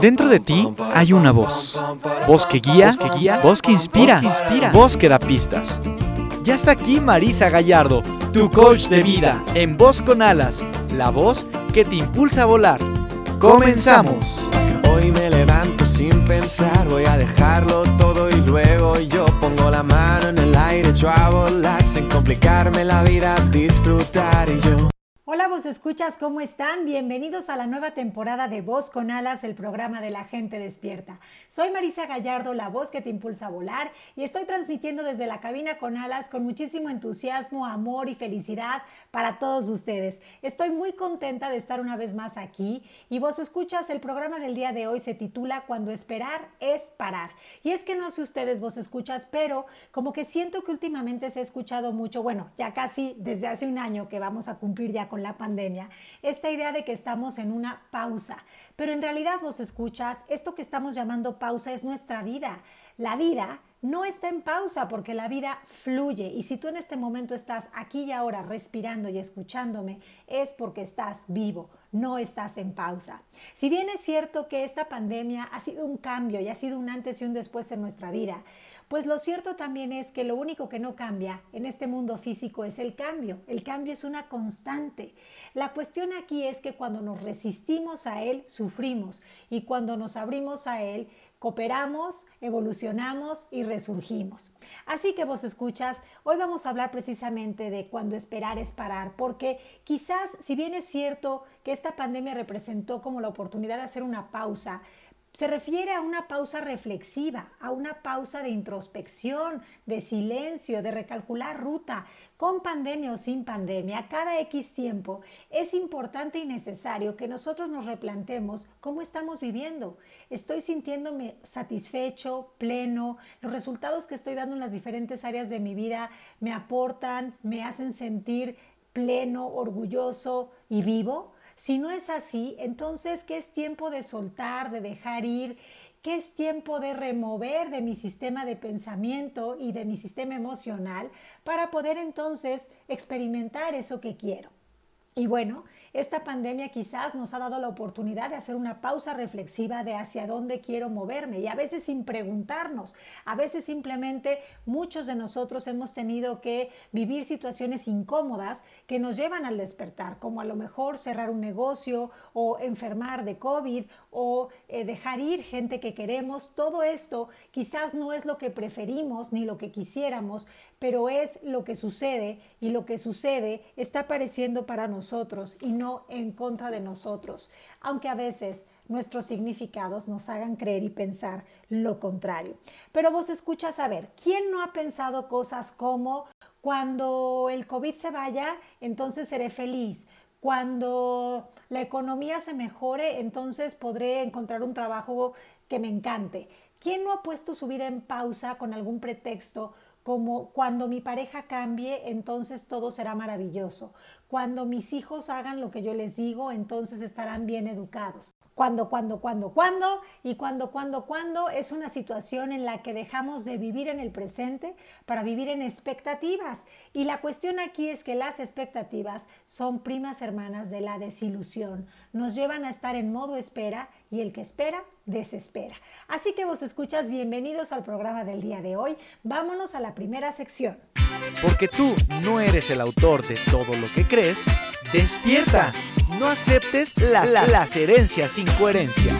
Dentro de ti hay una voz. Voz que guía, que guía, voz que inspira, inspira, voz que da pistas. Ya está aquí Marisa Gallardo, tu coach de vida, en Voz con Alas, la voz que te impulsa a volar. Comenzamos. Hoy me levanto sin pensar, voy a dejarlo todo y luego yo pongo la mano en el aire, echo a volar sin complicarme la vida, disfrutar y yo. Hola vos escuchas, ¿cómo están? Bienvenidos a la nueva temporada de Voz con Alas, el programa de la gente despierta. Soy Marisa Gallardo, la voz que te impulsa a volar y estoy transmitiendo desde la cabina con alas con muchísimo entusiasmo, amor y felicidad para todos ustedes. Estoy muy contenta de estar una vez más aquí y vos escuchas, el programa del día de hoy se titula Cuando esperar es parar. Y es que no sé ustedes vos escuchas, pero como que siento que últimamente se ha escuchado mucho, bueno, ya casi desde hace un año que vamos a cumplir ya con la pandemia, esta idea de que estamos en una pausa. Pero en realidad vos escuchas, esto que estamos llamando pausa es nuestra vida. La vida no está en pausa porque la vida fluye y si tú en este momento estás aquí y ahora respirando y escuchándome es porque estás vivo, no estás en pausa. Si bien es cierto que esta pandemia ha sido un cambio y ha sido un antes y un después en nuestra vida, pues lo cierto también es que lo único que no cambia en este mundo físico es el cambio. El cambio es una constante. La cuestión aquí es que cuando nos resistimos a él, sufrimos y cuando nos abrimos a él, cooperamos, evolucionamos y resurgimos. Así que vos escuchas, hoy vamos a hablar precisamente de cuando esperar es parar, porque quizás si bien es cierto que esta pandemia representó como la oportunidad de hacer una pausa, se refiere a una pausa reflexiva, a una pausa de introspección, de silencio, de recalcular ruta, con pandemia o sin pandemia, cada X tiempo, es importante y necesario que nosotros nos replantemos cómo estamos viviendo. Estoy sintiéndome satisfecho, pleno, los resultados que estoy dando en las diferentes áreas de mi vida me aportan, me hacen sentir pleno, orgulloso y vivo. Si no es así, entonces, ¿qué es tiempo de soltar, de dejar ir? ¿Qué es tiempo de remover de mi sistema de pensamiento y de mi sistema emocional para poder entonces experimentar eso que quiero? Y bueno, esta pandemia quizás nos ha dado la oportunidad de hacer una pausa reflexiva de hacia dónde quiero moverme y a veces sin preguntarnos, a veces simplemente muchos de nosotros hemos tenido que vivir situaciones incómodas que nos llevan al despertar, como a lo mejor cerrar un negocio o enfermar de COVID o eh, dejar ir gente que queremos. Todo esto quizás no es lo que preferimos ni lo que quisiéramos, pero es lo que sucede y lo que sucede está apareciendo para nosotros y no en contra de nosotros, aunque a veces nuestros significados nos hagan creer y pensar lo contrario. Pero vos escuchas a ver, ¿quién no ha pensado cosas como cuando el COVID se vaya, entonces seré feliz? Cuando la economía se mejore, entonces podré encontrar un trabajo que me encante. ¿Quién no ha puesto su vida en pausa con algún pretexto como cuando mi pareja cambie, entonces todo será maravilloso. Cuando mis hijos hagan lo que yo les digo, entonces estarán bien educados. Cuando, cuando, cuando, cuando y cuando, cuando, cuando es una situación en la que dejamos de vivir en el presente para vivir en expectativas. Y la cuestión aquí es que las expectativas son primas hermanas de la desilusión. Nos llevan a estar en modo espera y el que espera desespera. Así que vos escuchas, bienvenidos al programa del día de hoy. Vámonos a la primera sección. Porque tú no eres el autor de todo lo que crees, despierta. No aceptes las, las herencias sin coherencia.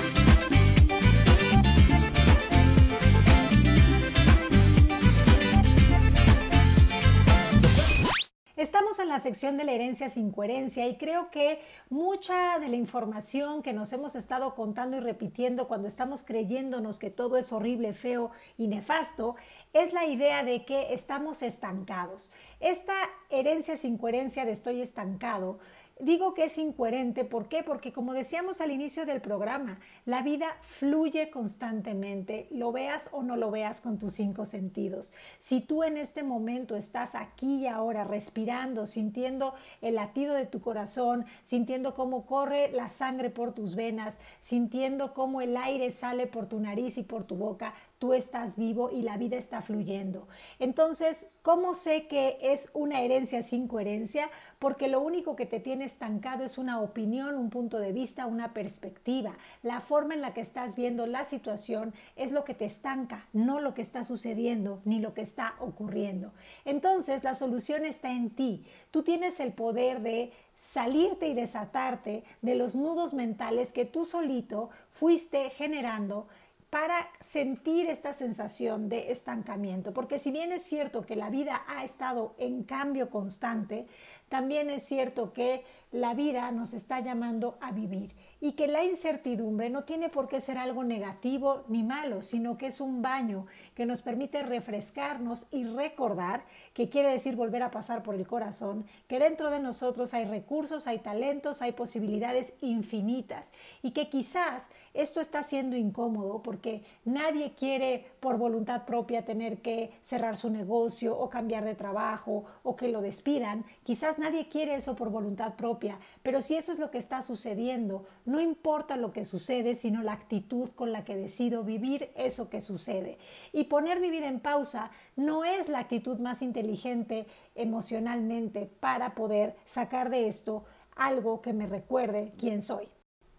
En la sección de la herencia sin coherencia y creo que mucha de la información que nos hemos estado contando y repitiendo cuando estamos creyéndonos que todo es horrible, feo y nefasto, es la idea de que estamos estancados. Esta herencia sin coherencia de estoy estancado Digo que es incoherente, ¿por qué? Porque como decíamos al inicio del programa, la vida fluye constantemente, lo veas o no lo veas con tus cinco sentidos. Si tú en este momento estás aquí y ahora respirando, sintiendo el latido de tu corazón, sintiendo cómo corre la sangre por tus venas, sintiendo cómo el aire sale por tu nariz y por tu boca, tú estás vivo y la vida está fluyendo. Entonces, ¿cómo sé que es una herencia sin coherencia? Porque lo único que te tiene estancado es una opinión, un punto de vista, una perspectiva. La forma en la que estás viendo la situación es lo que te estanca, no lo que está sucediendo ni lo que está ocurriendo. Entonces, la solución está en ti. Tú tienes el poder de salirte y desatarte de los nudos mentales que tú solito fuiste generando para sentir esta sensación de estancamiento. Porque si bien es cierto que la vida ha estado en cambio constante, también es cierto que la vida nos está llamando a vivir y que la incertidumbre no tiene por qué ser algo negativo ni malo, sino que es un baño que nos permite refrescarnos y recordar, que quiere decir volver a pasar por el corazón, que dentro de nosotros hay recursos, hay talentos, hay posibilidades infinitas y que quizás esto está siendo incómodo porque nadie quiere por voluntad propia tener que cerrar su negocio o cambiar de trabajo o que lo despidan. Quizás nadie quiere eso por voluntad propia, pero si eso es lo que está sucediendo, no importa lo que sucede, sino la actitud con la que decido vivir eso que sucede. Y poner mi vida en pausa no es la actitud más inteligente emocionalmente para poder sacar de esto algo que me recuerde quién soy.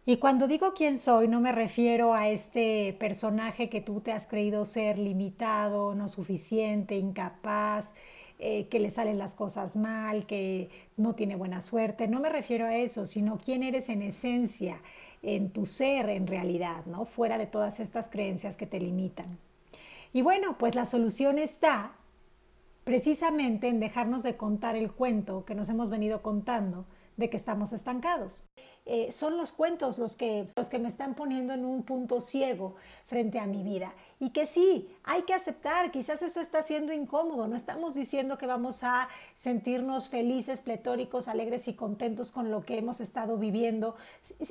Y cuando digo quién soy, no me refiero a este personaje que tú te has creído ser limitado, no suficiente, incapaz, eh, que le salen las cosas mal, que no tiene buena suerte. No me refiero a eso, sino quién eres en esencia, en tu ser en realidad, ¿no? Fuera de todas estas creencias que te limitan. Y bueno, pues la solución está precisamente en dejarnos de contar el cuento que nos hemos venido contando de que estamos estancados. Eh, son los cuentos los que, los que me están poniendo en un punto ciego frente a mi vida. Y que sí, hay que aceptar, quizás esto está siendo incómodo, no estamos diciendo que vamos a sentirnos felices, pletóricos, alegres y contentos con lo que hemos estado viviendo,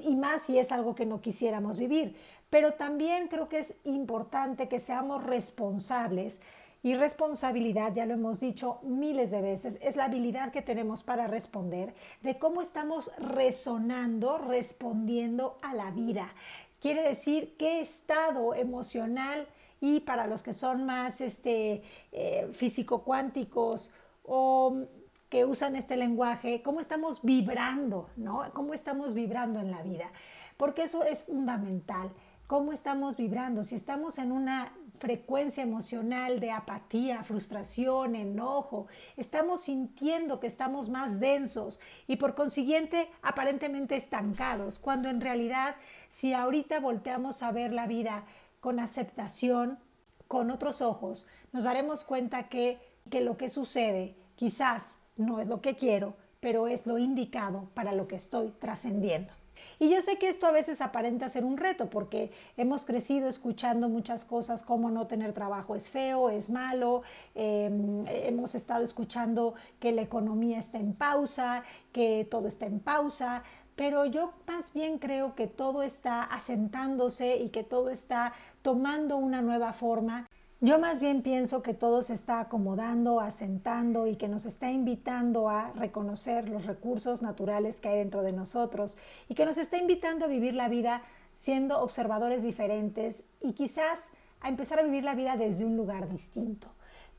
y más si es algo que no quisiéramos vivir. Pero también creo que es importante que seamos responsables y responsabilidad, ya lo hemos dicho miles de veces, es la habilidad que tenemos para responder, de cómo estamos resonando, respondiendo a la vida. Quiere decir qué estado emocional y para los que son más este, eh, físico-cuánticos o que usan este lenguaje, cómo estamos vibrando, ¿no? Cómo estamos vibrando en la vida. Porque eso es fundamental. ¿Cómo estamos vibrando? Si estamos en una frecuencia emocional de apatía, frustración, enojo. Estamos sintiendo que estamos más densos y por consiguiente aparentemente estancados, cuando en realidad si ahorita volteamos a ver la vida con aceptación, con otros ojos, nos daremos cuenta que, que lo que sucede quizás no es lo que quiero, pero es lo indicado para lo que estoy trascendiendo. Y yo sé que esto a veces aparenta ser un reto porque hemos crecido escuchando muchas cosas como no tener trabajo es feo, es malo, em, hemos estado escuchando que la economía está en pausa, que todo está en pausa, pero yo más bien creo que todo está asentándose y que todo está tomando una nueva forma yo más bien pienso que todo se está acomodando, asentando y que nos está invitando a reconocer los recursos naturales que hay dentro de nosotros y que nos está invitando a vivir la vida siendo observadores diferentes y quizás a empezar a vivir la vida desde un lugar distinto.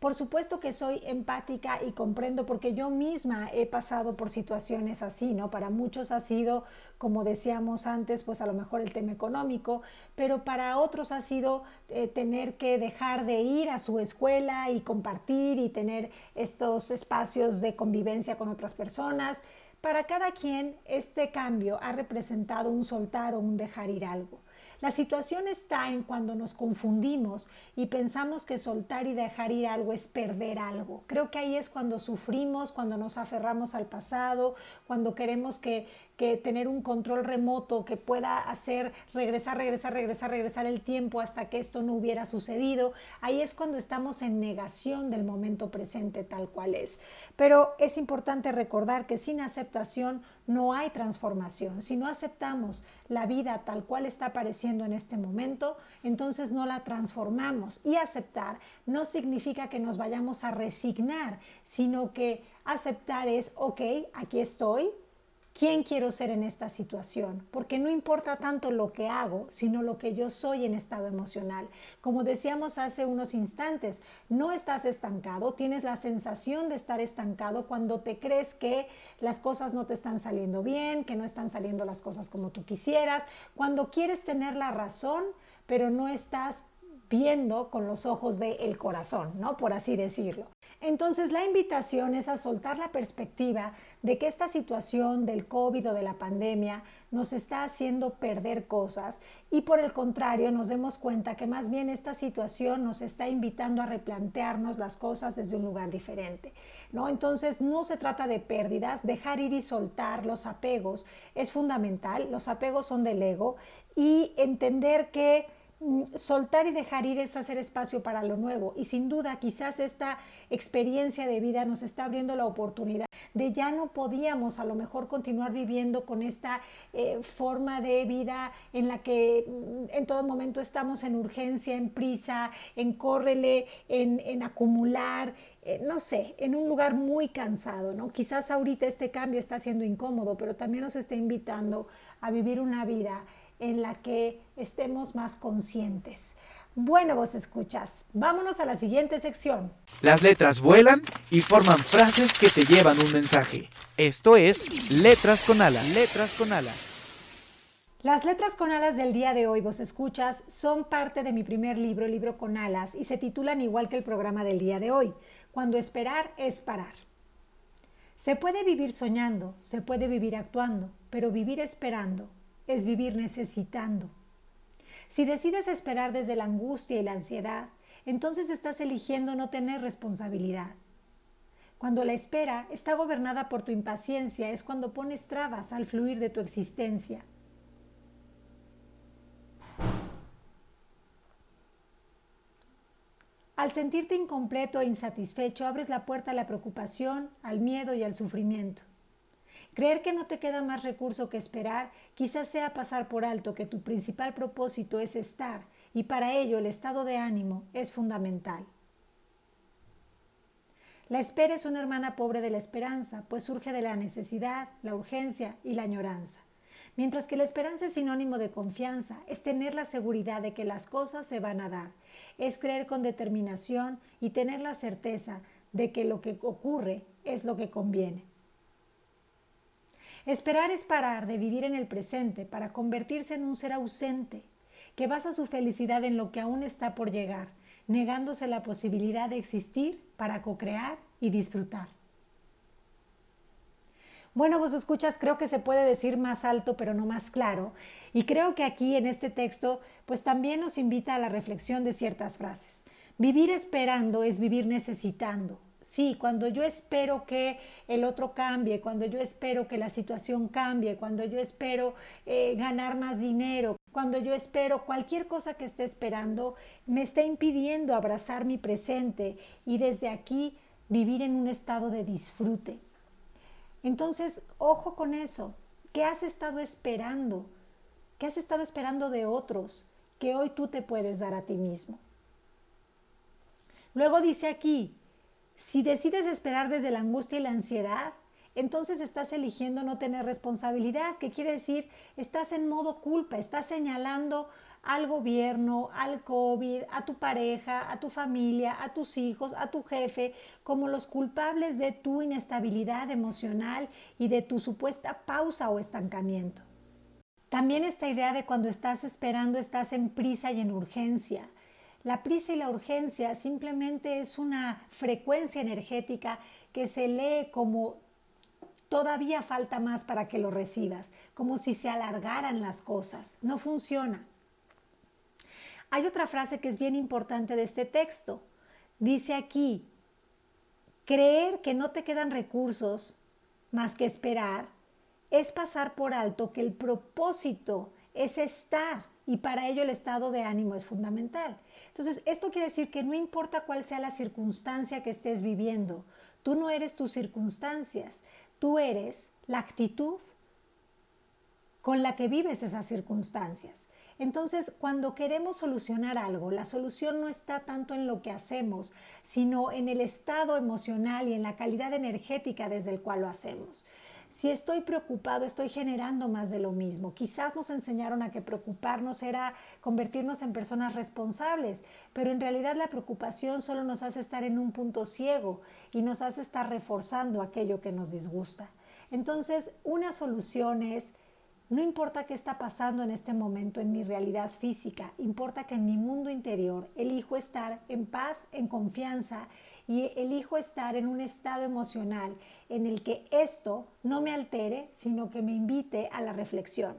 Por supuesto que soy empática y comprendo porque yo misma he pasado por situaciones así, ¿no? Para muchos ha sido, como decíamos antes, pues a lo mejor el tema económico, pero para otros ha sido eh, tener que dejar de ir a su escuela y compartir y tener estos espacios de convivencia con otras personas. Para cada quien este cambio ha representado un soltar o un dejar ir algo. La situación está en cuando nos confundimos y pensamos que soltar y dejar ir algo es perder algo. Creo que ahí es cuando sufrimos, cuando nos aferramos al pasado, cuando queremos que, que tener un control remoto que pueda hacer regresar, regresar, regresar, regresar el tiempo hasta que esto no hubiera sucedido. Ahí es cuando estamos en negación del momento presente tal cual es. Pero es importante recordar que sin aceptación no hay transformación. Si no aceptamos la vida tal cual está apareciendo en este momento, entonces no la transformamos. Y aceptar no significa que nos vayamos a resignar, sino que aceptar es, ok, aquí estoy, quién quiero ser en esta situación, porque no importa tanto lo que hago, sino lo que yo soy en estado emocional. Como decíamos hace unos instantes, no estás estancado, tienes la sensación de estar estancado cuando te crees que las cosas no te están saliendo bien, que no están saliendo las cosas como tú quisieras, cuando quieres tener la razón, pero no estás viendo con los ojos del corazón, ¿no? Por así decirlo. Entonces la invitación es a soltar la perspectiva de que esta situación del COVID o de la pandemia nos está haciendo perder cosas y por el contrario nos demos cuenta que más bien esta situación nos está invitando a replantearnos las cosas desde un lugar diferente, ¿no? Entonces no se trata de pérdidas, dejar ir y soltar los apegos es fundamental, los apegos son del ego y entender que soltar y dejar ir es hacer espacio para lo nuevo. Y sin duda, quizás esta experiencia de vida nos está abriendo la oportunidad de ya no podíamos a lo mejor continuar viviendo con esta eh, forma de vida en la que mm, en todo momento estamos en urgencia, en prisa, en córrele, en, acumular. Eh, no sé, en un lugar muy cansado, ¿no? Quizás ahorita este cambio está siendo incómodo, pero también nos está invitando a vivir una vida en la que estemos más conscientes. Bueno, vos escuchas, vámonos a la siguiente sección. Las letras vuelan y forman frases que te llevan un mensaje. Esto es Letras con Alas. Letras con Alas. Las letras con alas del día de hoy, vos escuchas, son parte de mi primer libro, Libro con Alas, y se titulan igual que el programa del día de hoy, Cuando esperar es parar. Se puede vivir soñando, se puede vivir actuando, pero vivir esperando es vivir necesitando. Si decides esperar desde la angustia y la ansiedad, entonces estás eligiendo no tener responsabilidad. Cuando la espera está gobernada por tu impaciencia es cuando pones trabas al fluir de tu existencia. Al sentirte incompleto e insatisfecho abres la puerta a la preocupación, al miedo y al sufrimiento. Creer que no te queda más recurso que esperar quizás sea pasar por alto que tu principal propósito es estar y para ello el estado de ánimo es fundamental. La espera es una hermana pobre de la esperanza, pues surge de la necesidad, la urgencia y la añoranza. Mientras que la esperanza es sinónimo de confianza, es tener la seguridad de que las cosas se van a dar, es creer con determinación y tener la certeza de que lo que ocurre es lo que conviene. Esperar es parar de vivir en el presente para convertirse en un ser ausente, que basa su felicidad en lo que aún está por llegar, negándose la posibilidad de existir para co-crear y disfrutar. Bueno, vos escuchas, creo que se puede decir más alto, pero no más claro. Y creo que aquí en este texto, pues también nos invita a la reflexión de ciertas frases. Vivir esperando es vivir necesitando, Sí, cuando yo espero que el otro cambie, cuando yo espero que la situación cambie, cuando yo espero eh, ganar más dinero, cuando yo espero cualquier cosa que esté esperando, me está impidiendo abrazar mi presente y desde aquí vivir en un estado de disfrute. Entonces, ojo con eso. ¿Qué has estado esperando? ¿Qué has estado esperando de otros que hoy tú te puedes dar a ti mismo? Luego dice aquí, si decides esperar desde la angustia y la ansiedad, entonces estás eligiendo no tener responsabilidad, que quiere decir, estás en modo culpa, estás señalando al gobierno, al COVID, a tu pareja, a tu familia, a tus hijos, a tu jefe, como los culpables de tu inestabilidad emocional y de tu supuesta pausa o estancamiento. También esta idea de cuando estás esperando estás en prisa y en urgencia. La prisa y la urgencia simplemente es una frecuencia energética que se lee como todavía falta más para que lo recibas, como si se alargaran las cosas. No funciona. Hay otra frase que es bien importante de este texto. Dice aquí, creer que no te quedan recursos más que esperar es pasar por alto que el propósito es estar y para ello el estado de ánimo es fundamental. Entonces, esto quiere decir que no importa cuál sea la circunstancia que estés viviendo, tú no eres tus circunstancias, tú eres la actitud con la que vives esas circunstancias. Entonces, cuando queremos solucionar algo, la solución no está tanto en lo que hacemos, sino en el estado emocional y en la calidad energética desde el cual lo hacemos. Si estoy preocupado, estoy generando más de lo mismo. Quizás nos enseñaron a que preocuparnos era convertirnos en personas responsables, pero en realidad la preocupación solo nos hace estar en un punto ciego y nos hace estar reforzando aquello que nos disgusta. Entonces, una solución es no importa qué está pasando en este momento en mi realidad física, importa que en mi mundo interior elijo estar en paz, en confianza y elijo estar en un estado emocional en el que esto no me altere, sino que me invite a la reflexión.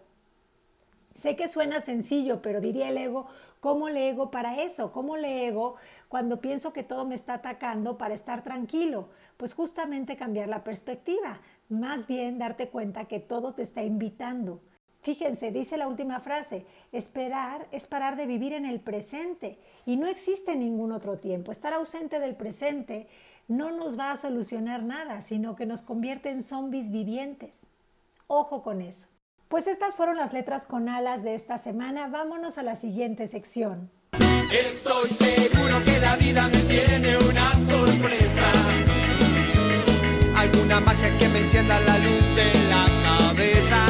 Sé que suena sencillo, pero diría el ego, ¿cómo le ego para eso? ¿Cómo le ego cuando pienso que todo me está atacando para estar tranquilo? Pues justamente cambiar la perspectiva, más bien darte cuenta que todo te está invitando. Fíjense, dice la última frase, esperar es parar de vivir en el presente y no existe ningún otro tiempo. Estar ausente del presente no nos va a solucionar nada, sino que nos convierte en zombies vivientes. Ojo con eso. Pues estas fueron las letras con alas de esta semana. Vámonos a la siguiente sección. Estoy seguro que la vida me tiene una sorpresa alguna magia que me encienda la luz de la cabeza.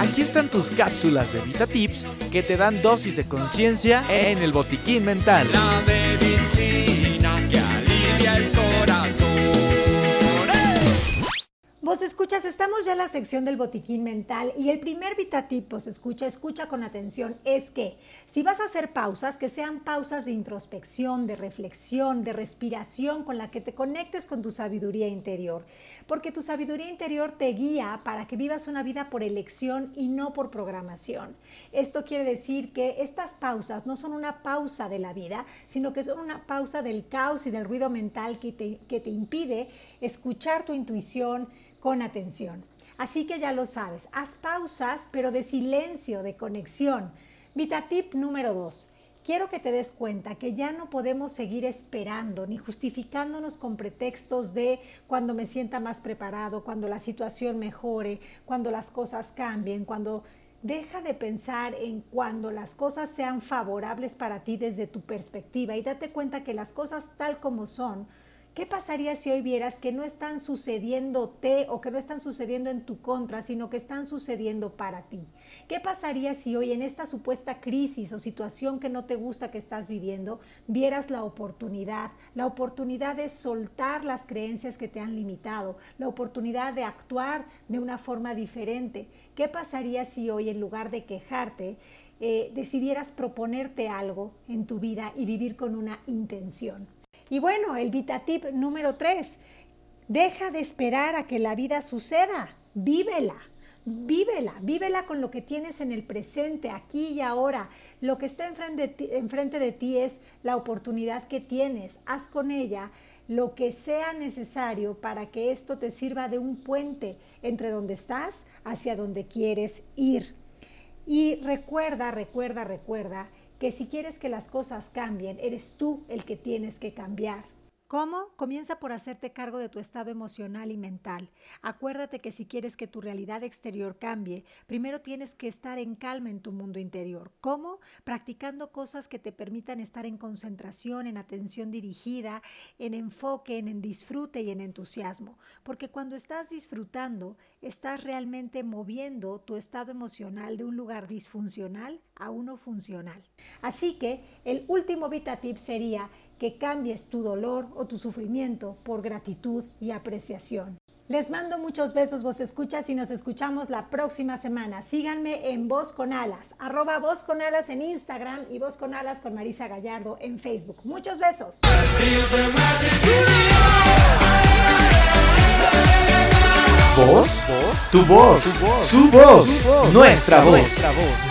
Aquí están tus cápsulas de Vita Tips que te dan dosis de conciencia en el botiquín mental. La medicina estamos ya en la sección del botiquín mental y el primer vitatip, vos escucha, escucha con atención, es que si vas a hacer pausas, que sean pausas de introspección, de reflexión, de respiración, con la que te conectes con tu sabiduría interior, porque tu sabiduría interior te guía para que vivas una vida por elección y no por programación. Esto quiere decir que estas pausas no son una pausa de la vida, sino que son una pausa del caos y del ruido mental que te, que te impide escuchar tu intuición, con atención. Así que ya lo sabes, haz pausas, pero de silencio, de conexión. Vitatip número 2. Quiero que te des cuenta que ya no podemos seguir esperando ni justificándonos con pretextos de cuando me sienta más preparado, cuando la situación mejore, cuando las cosas cambien, cuando deja de pensar en cuando las cosas sean favorables para ti desde tu perspectiva y date cuenta que las cosas tal como son ¿Qué pasaría si hoy vieras que no están sucediéndote o que no están sucediendo en tu contra, sino que están sucediendo para ti? ¿Qué pasaría si hoy en esta supuesta crisis o situación que no te gusta que estás viviendo, vieras la oportunidad, la oportunidad de soltar las creencias que te han limitado, la oportunidad de actuar de una forma diferente? ¿Qué pasaría si hoy en lugar de quejarte, eh, decidieras proponerte algo en tu vida y vivir con una intención? Y bueno, el VitaTip número 3, deja de esperar a que la vida suceda, vívela. Vívela, vívela con lo que tienes en el presente, aquí y ahora. Lo que está enfrente enfrente de ti es la oportunidad que tienes. Haz con ella lo que sea necesario para que esto te sirva de un puente entre donde estás hacia donde quieres ir. Y recuerda, recuerda, recuerda que si quieres que las cosas cambien, eres tú el que tienes que cambiar. ¿Cómo? Comienza por hacerte cargo de tu estado emocional y mental. Acuérdate que si quieres que tu realidad exterior cambie, primero tienes que estar en calma en tu mundo interior. ¿Cómo? Practicando cosas que te permitan estar en concentración, en atención dirigida, en enfoque, en, disfrute y en entusiasmo. Porque cuando estás disfrutando, estás realmente moviendo tu estado emocional de un lugar disfuncional a uno funcional. Así que el último VitaTip sería que cambies tu dolor o tu sufrimiento por gratitud y apreciación. Les mando muchos besos, vos escuchas y nos escuchamos la próxima semana. Síganme en Voz con Alas, arroba Voz con Alas en Instagram y Voz con Alas con Marisa Gallardo en Facebook. Muchos besos. ¿Voz? Tu voz, su voz, nuestra voz.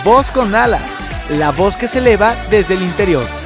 Voz con alas, la voz que se eleva desde el interior.